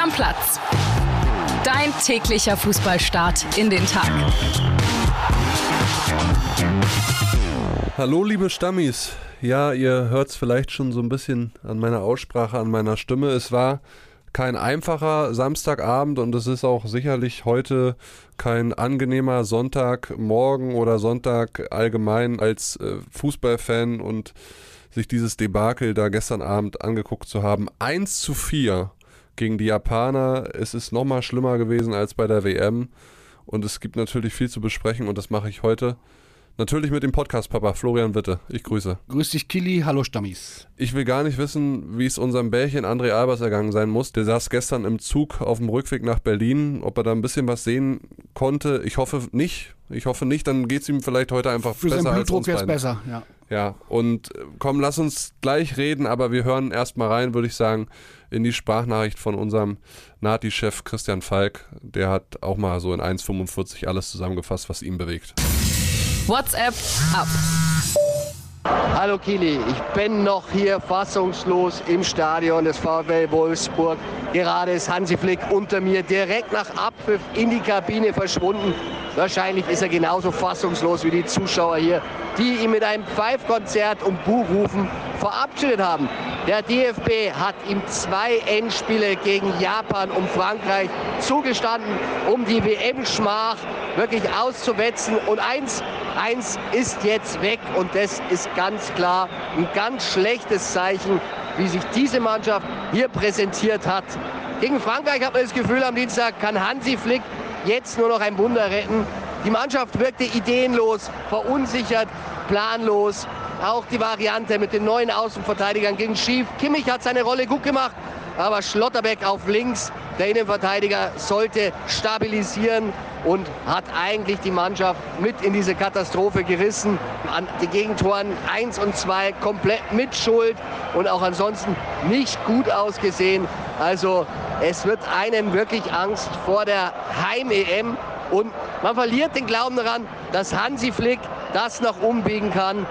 Stammplatz. Dein täglicher Fußballstart in den Tag. Hallo liebe Stammis. Ja, ihr hört es vielleicht schon so ein bisschen an meiner Aussprache, an meiner Stimme. Es war kein einfacher Samstagabend und es ist auch sicherlich heute kein angenehmer Sonntagmorgen oder Sonntag allgemein als äh, Fußballfan und sich dieses Debakel da gestern Abend angeguckt zu haben. 1 zu 4 gegen die Japaner. Es ist nochmal schlimmer gewesen als bei der WM und es gibt natürlich viel zu besprechen und das mache ich heute. Natürlich mit dem Podcast-Papa Florian Witte. Ich grüße. Grüß dich, Kili. Hallo, Stammis. Ich will gar nicht wissen, wie es unserem Bärchen André Albers ergangen sein muss. Der saß gestern im Zug auf dem Rückweg nach Berlin. Ob er da ein bisschen was sehen konnte, ich hoffe nicht. Ich hoffe nicht, dann geht es ihm vielleicht heute einfach Für besser seinen als uns Blutdruck wäre es besser, ja. Ja, und äh, komm, lass uns gleich reden, aber wir hören erstmal rein, würde ich sagen, in die Sprachnachricht von unserem Nati-Chef Christian Falk. Der hat auch mal so in 1,45 alles zusammengefasst, was ihn bewegt. WhatsApp ab. Hallo Kili, ich bin noch hier fassungslos im Stadion des VfL Wolfsburg. Gerade ist Hansi Flick unter mir direkt nach Abpfiff in die Kabine verschwunden. Wahrscheinlich ist er genauso fassungslos wie die Zuschauer hier, die ihn mit einem Pfeifkonzert und Buhrufen verabschiedet haben. Der DFB hat ihm zwei Endspiele gegen Japan und Frankreich zugestanden, um die WM-Schmach wirklich auszuwetzen. Und eins, eins ist jetzt weg und das ist ganz klar ein ganz schlechtes Zeichen, wie sich diese Mannschaft hier präsentiert hat. Gegen Frankreich hat man das Gefühl, am Dienstag kann Hansi Flick jetzt nur noch ein Wunder retten. Die Mannschaft wirkte ideenlos, verunsichert, planlos. Auch die Variante mit den neuen Außenverteidigern ging schief. Kimmich hat seine Rolle gut gemacht, aber Schlotterbeck auf links, der Innenverteidiger, sollte stabilisieren und hat eigentlich die Mannschaft mit in diese Katastrophe gerissen. An den Gegentoren 1 und 2 komplett mit Schuld und auch ansonsten nicht gut ausgesehen. Also es wird einem wirklich Angst vor der Heim-EM und man verliert den Glauben daran, dass Hansi Flick das noch umbiegen kann.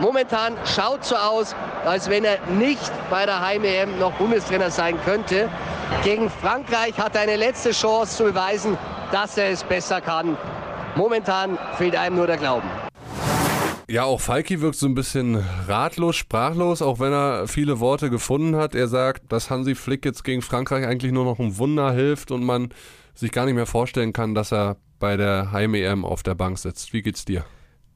Momentan schaut so aus, als wenn er nicht bei der Heim-EM noch Bundestrainer sein könnte. Gegen Frankreich hat er eine letzte Chance zu beweisen, dass er es besser kann. Momentan fehlt einem nur der Glauben. Ja, auch Falki wirkt so ein bisschen ratlos, sprachlos, auch wenn er viele Worte gefunden hat. Er sagt, dass Hansi Flick jetzt gegen Frankreich eigentlich nur noch ein Wunder hilft und man sich gar nicht mehr vorstellen kann, dass er bei der Heim-EM auf der Bank sitzt. Wie geht's dir?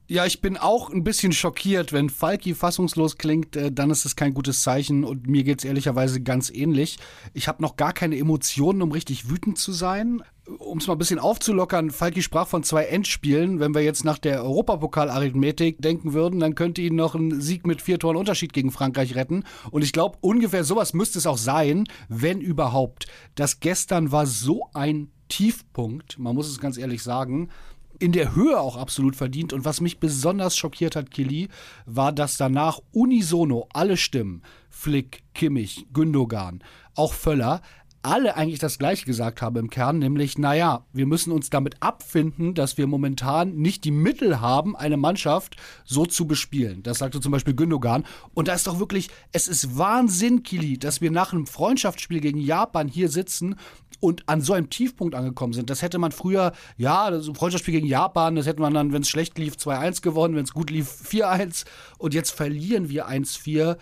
Ja, ich bin auch ein bisschen schockiert. Wenn Falki fassungslos klingt, äh, dann ist es kein gutes Zeichen und mir geht's ehrlicherweise ganz ähnlich. Ich habe noch gar keine Emotionen, um richtig wütend zu sein. Um es mal ein bisschen aufzulockern, Falki sprach von zwei Endspielen. Wenn wir jetzt nach der Europapokal-Arithmetik denken würden, dann könnte ihn noch ein Sieg mit vier Toren Unterschied gegen Frankreich retten. Und ich glaube, ungefähr sowas müsste es auch sein, wenn überhaupt. Das gestern war so ein Tiefpunkt, man muss es ganz ehrlich sagen in der Höhe auch absolut verdient. Und was mich besonders schockiert hat, Kili, war, dass danach unisono alle Stimmen, Flick, Kimmich, Gündogan, auch Völler, alle eigentlich das Gleiche gesagt haben im Kern, nämlich, naja, wir müssen uns damit abfinden, dass wir momentan nicht die Mittel haben, eine Mannschaft so zu bespielen. Das sagte zum Beispiel Gündogan. Und da ist doch wirklich, es ist Wahnsinn, Kili, dass wir nach einem Freundschaftsspiel gegen Japan hier sitzen und an so einem Tiefpunkt angekommen sind. Das hätte man früher, ja, das Freundschaftsspiel gegen Japan, das hätte man dann, wenn es schlecht lief, 2-1 gewonnen, wenn es gut lief, 4-1. Und jetzt verlieren wir 1-4.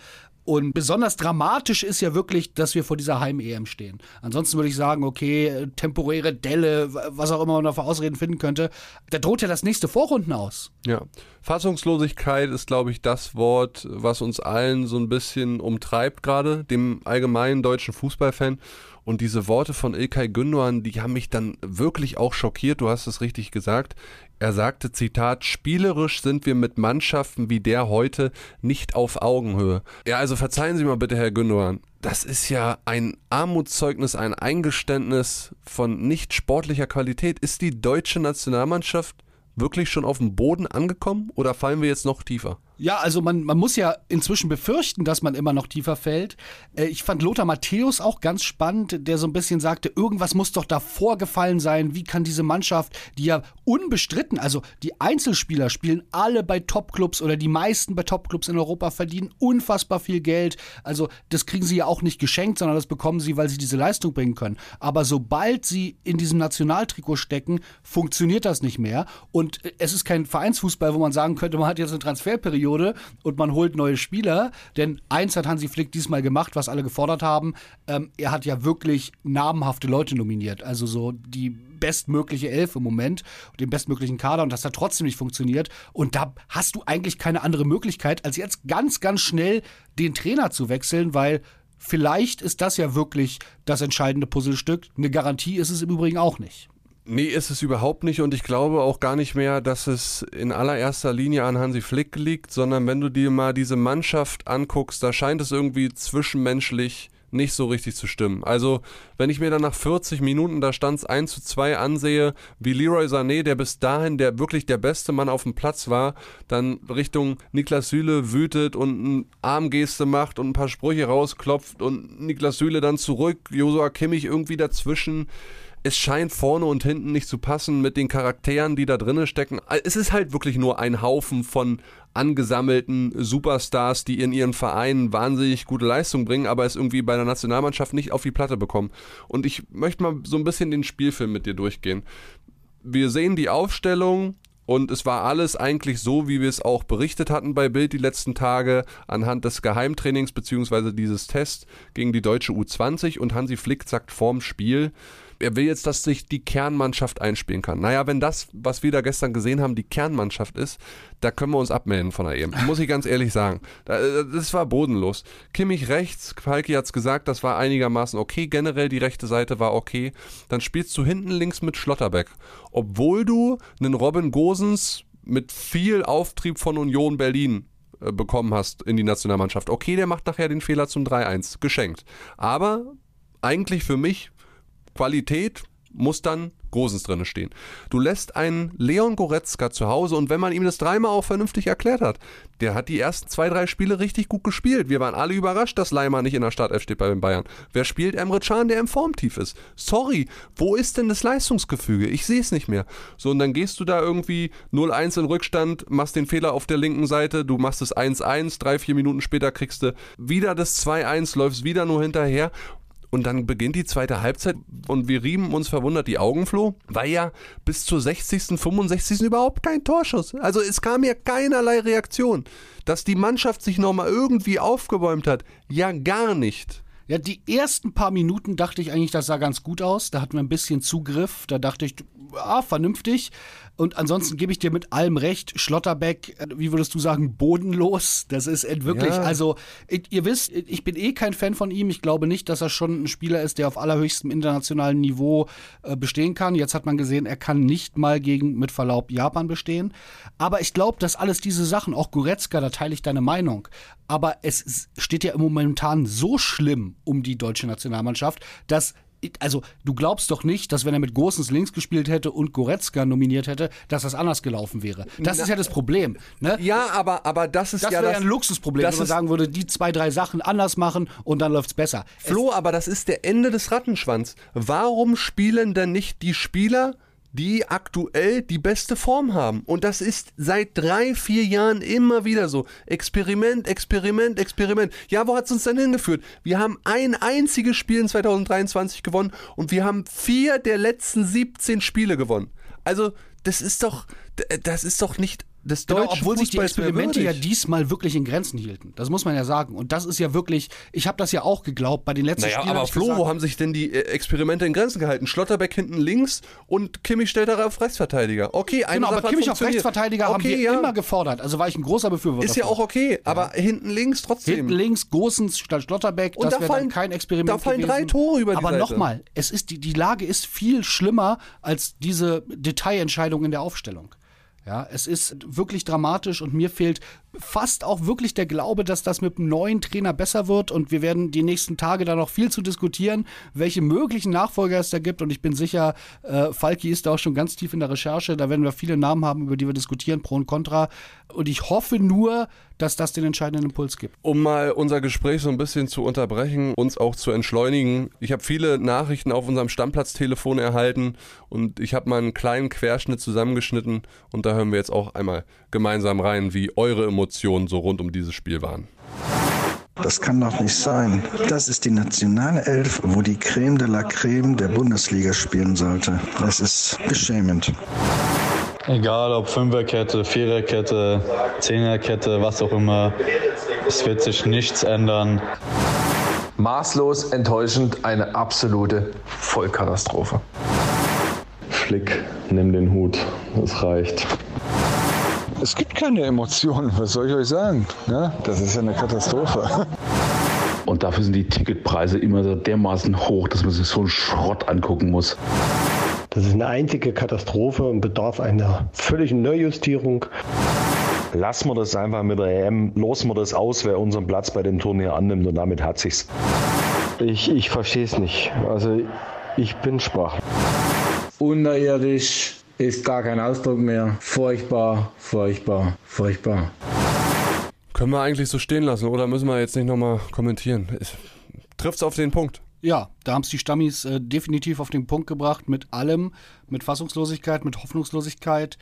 Und besonders dramatisch ist ja wirklich, dass wir vor dieser Heim-EM stehen. Ansonsten würde ich sagen, okay, temporäre Delle, was auch immer man da für Ausreden finden könnte. Da droht ja das nächste Vorrunden aus. Ja. Fassungslosigkeit ist, glaube ich, das Wort, was uns allen so ein bisschen umtreibt gerade, dem allgemeinen deutschen Fußballfan. Und diese Worte von Ilkay Gündogan, die haben mich dann wirklich auch schockiert. Du hast es richtig gesagt. Er sagte, Zitat, spielerisch sind wir mit Mannschaften wie der heute nicht auf Augenhöhe. Ja, also verzeihen Sie mal bitte, Herr Gündogan. Das ist ja ein Armutszeugnis, ein Eingeständnis von nicht sportlicher Qualität. Ist die deutsche Nationalmannschaft wirklich schon auf dem Boden angekommen oder fallen wir jetzt noch tiefer? Ja, also man, man muss ja inzwischen befürchten, dass man immer noch tiefer fällt. Äh, ich fand Lothar Matthäus auch ganz spannend, der so ein bisschen sagte, irgendwas muss doch da vorgefallen sein. Wie kann diese Mannschaft, die ja unbestritten, also die Einzelspieler spielen alle bei Topclubs oder die meisten bei Topclubs in Europa verdienen unfassbar viel Geld. Also das kriegen sie ja auch nicht geschenkt, sondern das bekommen sie, weil sie diese Leistung bringen können. Aber sobald sie in diesem Nationaltrikot stecken, funktioniert das nicht mehr. Und es ist kein Vereinsfußball, wo man sagen könnte, man hat jetzt eine Transferperiode Periode und man holt neue Spieler. Denn eins hat Hansi Flick diesmal gemacht, was alle gefordert haben. Ähm, er hat ja wirklich namhafte Leute nominiert. Also so die bestmögliche Elf im Moment, den bestmöglichen Kader und das hat trotzdem nicht funktioniert. Und da hast du eigentlich keine andere Möglichkeit, als jetzt ganz, ganz schnell den Trainer zu wechseln, weil vielleicht ist das ja wirklich das entscheidende Puzzlestück. Eine Garantie ist es im Übrigen auch nicht. Nee, ist es überhaupt nicht und ich glaube auch gar nicht mehr, dass es in allererster Linie an Hansi Flick liegt, sondern wenn du dir mal diese Mannschaft anguckst, da scheint es irgendwie zwischenmenschlich nicht so richtig zu stimmen. Also, wenn ich mir dann nach 40 Minuten, da stand es 1 zu 2 ansehe, wie Leroy Sané, der bis dahin der wirklich der beste Mann auf dem Platz war, dann Richtung Niklas Süle wütet und eine Armgeste macht und ein paar Sprüche rausklopft und Niklas Süle dann zurück, Josua Kimmich irgendwie dazwischen es scheint vorne und hinten nicht zu passen mit den Charakteren, die da drinnen stecken. Es ist halt wirklich nur ein Haufen von angesammelten Superstars, die in ihren Vereinen wahnsinnig gute Leistung bringen, aber es irgendwie bei der Nationalmannschaft nicht auf die Platte bekommen. Und ich möchte mal so ein bisschen den Spielfilm mit dir durchgehen. Wir sehen die Aufstellung, und es war alles eigentlich so, wie wir es auch berichtet hatten bei Bild die letzten Tage, anhand des Geheimtrainings bzw. dieses Tests gegen die deutsche U20. Und Hansi Flick sagt vorm Spiel, er will jetzt, dass sich die Kernmannschaft einspielen kann. Naja, wenn das, was wir da gestern gesehen haben, die Kernmannschaft ist, da können wir uns abmelden von der EM. Muss ich ganz ehrlich sagen. Äh, das war bodenlos. Kimmich rechts, Falki hat es gesagt, das war einigermaßen okay. Generell die rechte Seite war okay. Dann spielst du hinten links mit Schlotterbeck. Obwohl du einen Robin Gosens mit viel Auftrieb von Union Berlin äh, bekommen hast in die Nationalmannschaft. Okay, der macht nachher den Fehler zum 3-1. Geschenkt. Aber eigentlich für mich Qualität muss dann Großens drinne stehen. Du lässt einen Leon Goretzka zu Hause und wenn man ihm das dreimal auch vernünftig erklärt hat, der hat die ersten zwei, drei Spiele richtig gut gespielt. Wir waren alle überrascht, dass Leimer nicht in der Startelf steht bei den Bayern. Wer spielt Emre Can, der im Formtief ist? Sorry, wo ist denn das Leistungsgefüge? Ich sehe es nicht mehr. So, und dann gehst du da irgendwie 0-1 in Rückstand, machst den Fehler auf der linken Seite, du machst es 1-1, drei, vier Minuten später kriegst du wieder das 2-1, läufst wieder nur hinterher und dann beginnt die zweite Halbzeit und wir rieben uns verwundert die Augen, Flo, weil ja bis zur 60., 65. überhaupt kein Torschuss. Also es kam ja keinerlei Reaktion. Dass die Mannschaft sich nochmal irgendwie aufgebäumt hat, ja gar nicht. Ja, die ersten paar Minuten dachte ich eigentlich, das sah ganz gut aus. Da hatten wir ein bisschen Zugriff. Da dachte ich, ja, vernünftig. Und ansonsten gebe ich dir mit allem recht. Schlotterbeck, äh, wie würdest du sagen, bodenlos. Das ist wirklich, ja. also, ihr wisst, ich bin eh kein Fan von ihm. Ich glaube nicht, dass er schon ein Spieler ist, der auf allerhöchstem internationalen Niveau äh, bestehen kann. Jetzt hat man gesehen, er kann nicht mal gegen, mit Verlaub, Japan bestehen. Aber ich glaube, dass alles diese Sachen, auch Goretzka, da teile ich deine Meinung. Aber es steht ja momentan so schlimm um die deutsche Nationalmannschaft, dass also du glaubst doch nicht, dass wenn er mit Gosens links gespielt hätte und Goretzka nominiert hätte, dass das anders gelaufen wäre. Das Na, ist ja das Problem. Ne? Ja, aber, aber das ist das ja das, ein Luxusproblem, wenn man sagen würde, die zwei, drei Sachen anders machen und dann läuft's besser. Flo, es aber das ist der Ende des Rattenschwanz. Warum spielen denn nicht die Spieler die aktuell die beste Form haben. Und das ist seit drei, vier Jahren immer wieder so. Experiment, Experiment, Experiment. Ja, wo hat es uns denn hingeführt? Wir haben ein einziges Spiel in 2023 gewonnen und wir haben vier der letzten 17 Spiele gewonnen. Also, das ist doch, das ist doch nicht des genau, obwohl sich die Experimente ja diesmal wirklich in Grenzen hielten. Das muss man ja sagen. Und das ist ja wirklich, ich habe das ja auch geglaubt bei den letzten naja, Spielen. Aber Flo, gesagt, wo haben sich denn die äh, Experimente in Grenzen gehalten? Schlotterbeck hinten links und Kimmich stellt da auf Rechtsverteidiger. Okay, eine Genau, Sache aber Kimmich auf Rechtsverteidiger okay, haben wir ja. immer gefordert. Also war ich ein großer Befürworter. Ist ja auch okay, aber ja. hinten links trotzdem. Hinten links, Gosens statt Schlotterbeck, und das da fallen, kein Experiment Da fallen gewesen. drei Tore über die Aber nochmal, es ist die, die Lage ist viel schlimmer als diese Detailentscheidung in der Aufstellung. Ja, es ist wirklich dramatisch und mir fehlt fast auch wirklich der Glaube, dass das mit einem neuen Trainer besser wird und wir werden die nächsten Tage da noch viel zu diskutieren, welche möglichen Nachfolger es da gibt und ich bin sicher, äh, Falki ist da auch schon ganz tief in der Recherche, da werden wir viele Namen haben, über die wir diskutieren, Pro und Contra und ich hoffe nur, dass das den entscheidenden Impuls gibt. Um mal unser Gespräch so ein bisschen zu unterbrechen, uns auch zu entschleunigen. Ich habe viele Nachrichten auf unserem Stammplatztelefon erhalten und ich habe mal einen kleinen Querschnitt zusammengeschnitten und da hören wir jetzt auch einmal gemeinsam rein, wie eure Emotionen so rund um dieses Spiel waren. Das kann doch nicht sein. Das ist die nationale Elf, wo die Creme de la Creme der Bundesliga spielen sollte. Das ist beschämend. Egal ob Fünferkette, Viererkette, Zehnerkette, was auch immer, es wird sich nichts ändern. Maßlos enttäuschend, eine absolute Vollkatastrophe. Flick, nimm den Hut, das reicht. Es gibt keine Emotionen, was soll ich euch sagen? Ja, das ist ja eine Katastrophe. Und dafür sind die Ticketpreise immer so dermaßen hoch, dass man sich so einen Schrott angucken muss. Das ist eine einzige Katastrophe und bedarf einer völligen Neujustierung. Lassen wir das einfach mit der EM, losen wir das aus, wer unseren Platz bei dem Turnier annimmt und damit hat sich's. Ich, ich verstehe es nicht. Also ich bin schwach. Unterirdisch ist gar kein Ausdruck mehr. Furchtbar, furchtbar, furchtbar. Können wir eigentlich so stehen lassen oder müssen wir jetzt nicht nochmal kommentieren? Trifft es auf den Punkt? Ja, da haben es die Stammis äh, definitiv auf den Punkt gebracht mit allem, mit Fassungslosigkeit, mit Hoffnungslosigkeit.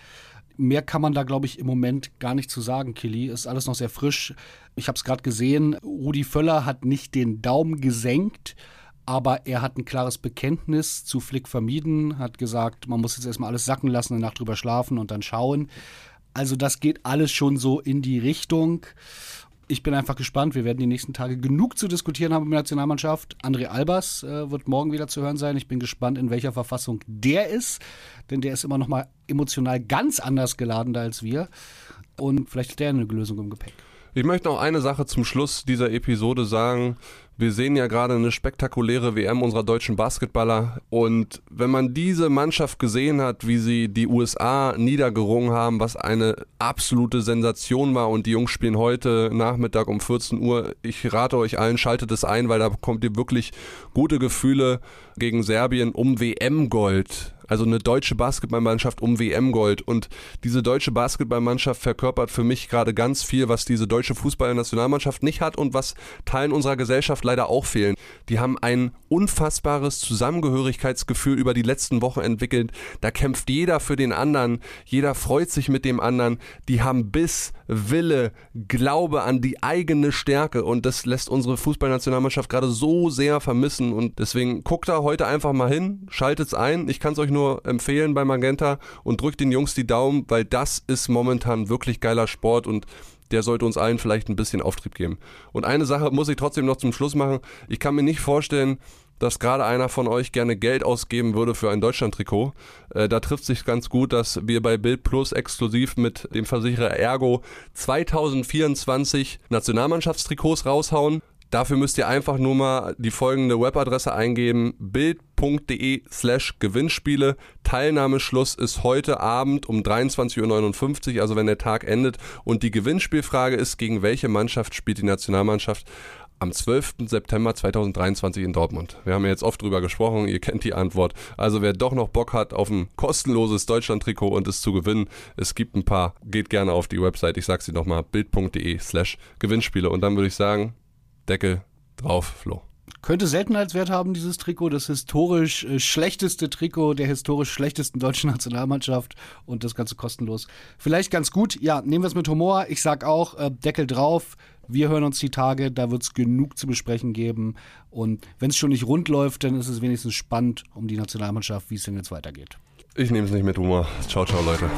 Mehr kann man da, glaube ich, im Moment gar nicht zu sagen, Killy. Ist alles noch sehr frisch. Ich habe es gerade gesehen, Rudi Völler hat nicht den Daumen gesenkt, aber er hat ein klares Bekenntnis zu Flick vermieden, hat gesagt, man muss jetzt erstmal alles sacken lassen, eine Nacht drüber schlafen und dann schauen. Also das geht alles schon so in die Richtung ich bin einfach gespannt. Wir werden die nächsten Tage genug zu diskutieren haben mit der Nationalmannschaft. André Albers äh, wird morgen wieder zu hören sein. Ich bin gespannt, in welcher Verfassung der ist, denn der ist immer noch mal emotional ganz anders geladen als wir. Und vielleicht hat der eine Lösung im Gepäck. Ich möchte noch eine Sache zum Schluss dieser Episode sagen. Wir sehen ja gerade eine spektakuläre WM unserer deutschen Basketballer. Und wenn man diese Mannschaft gesehen hat, wie sie die USA niedergerungen haben, was eine absolute Sensation war und die Jungs spielen heute Nachmittag um 14 Uhr. Ich rate euch allen, schaltet es ein, weil da bekommt ihr wirklich gute Gefühle gegen Serbien um WM-Gold also eine deutsche Basketballmannschaft um WM-Gold. Und diese deutsche Basketballmannschaft verkörpert für mich gerade ganz viel, was diese deutsche Fußballnationalmannschaft nicht hat und was Teilen unserer Gesellschaft leider auch fehlen. Die haben ein unfassbares Zusammengehörigkeitsgefühl über die letzten Wochen entwickelt. Da kämpft jeder für den anderen, jeder freut sich mit dem anderen. Die haben Biss, Wille, Glaube an die eigene Stärke und das lässt unsere Fußballnationalmannschaft gerade so sehr vermissen und deswegen guckt da heute einfach mal hin, schaltet's ein. Ich kann es euch nur nur empfehlen bei Magenta und drückt den Jungs die Daumen, weil das ist momentan wirklich geiler Sport und der sollte uns allen vielleicht ein bisschen Auftrieb geben. Und eine Sache muss ich trotzdem noch zum Schluss machen. Ich kann mir nicht vorstellen, dass gerade einer von euch gerne Geld ausgeben würde für ein Deutschland-Trikot. Äh, da trifft sich ganz gut, dass wir bei Bild Plus exklusiv mit dem Versicherer Ergo 2024 Nationalmannschaftstrikots raushauen. Dafür müsst ihr einfach nur mal die folgende Webadresse eingeben: bild.de slash Gewinnspiele. Teilnahmeschluss ist heute Abend um 23.59 Uhr, also wenn der Tag endet. Und die Gewinnspielfrage ist, gegen welche Mannschaft spielt die Nationalmannschaft? am 12. September 2023 in Dortmund. Wir haben ja jetzt oft drüber gesprochen, ihr kennt die Antwort. Also wer doch noch Bock hat auf ein kostenloses Deutschland-Trikot und es zu gewinnen, es gibt ein paar, geht gerne auf die Website, ich sag's dir nochmal, bild.de slash Gewinnspiele. Und dann würde ich sagen, Deckel drauf, Flo. Könnte Seltenheitswert haben, dieses Trikot. Das historisch äh, schlechteste Trikot der historisch schlechtesten deutschen Nationalmannschaft und das Ganze kostenlos. Vielleicht ganz gut. Ja, nehmen wir es mit Humor. Ich sag auch, äh, Deckel drauf. Wir hören uns die Tage, da wird es genug zu besprechen geben. Und wenn es schon nicht rund läuft, dann ist es wenigstens spannend um die Nationalmannschaft, wie es denn jetzt weitergeht. Ich nehme es nicht mit Humor. Ciao, ciao, Leute.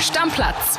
Stammplatz.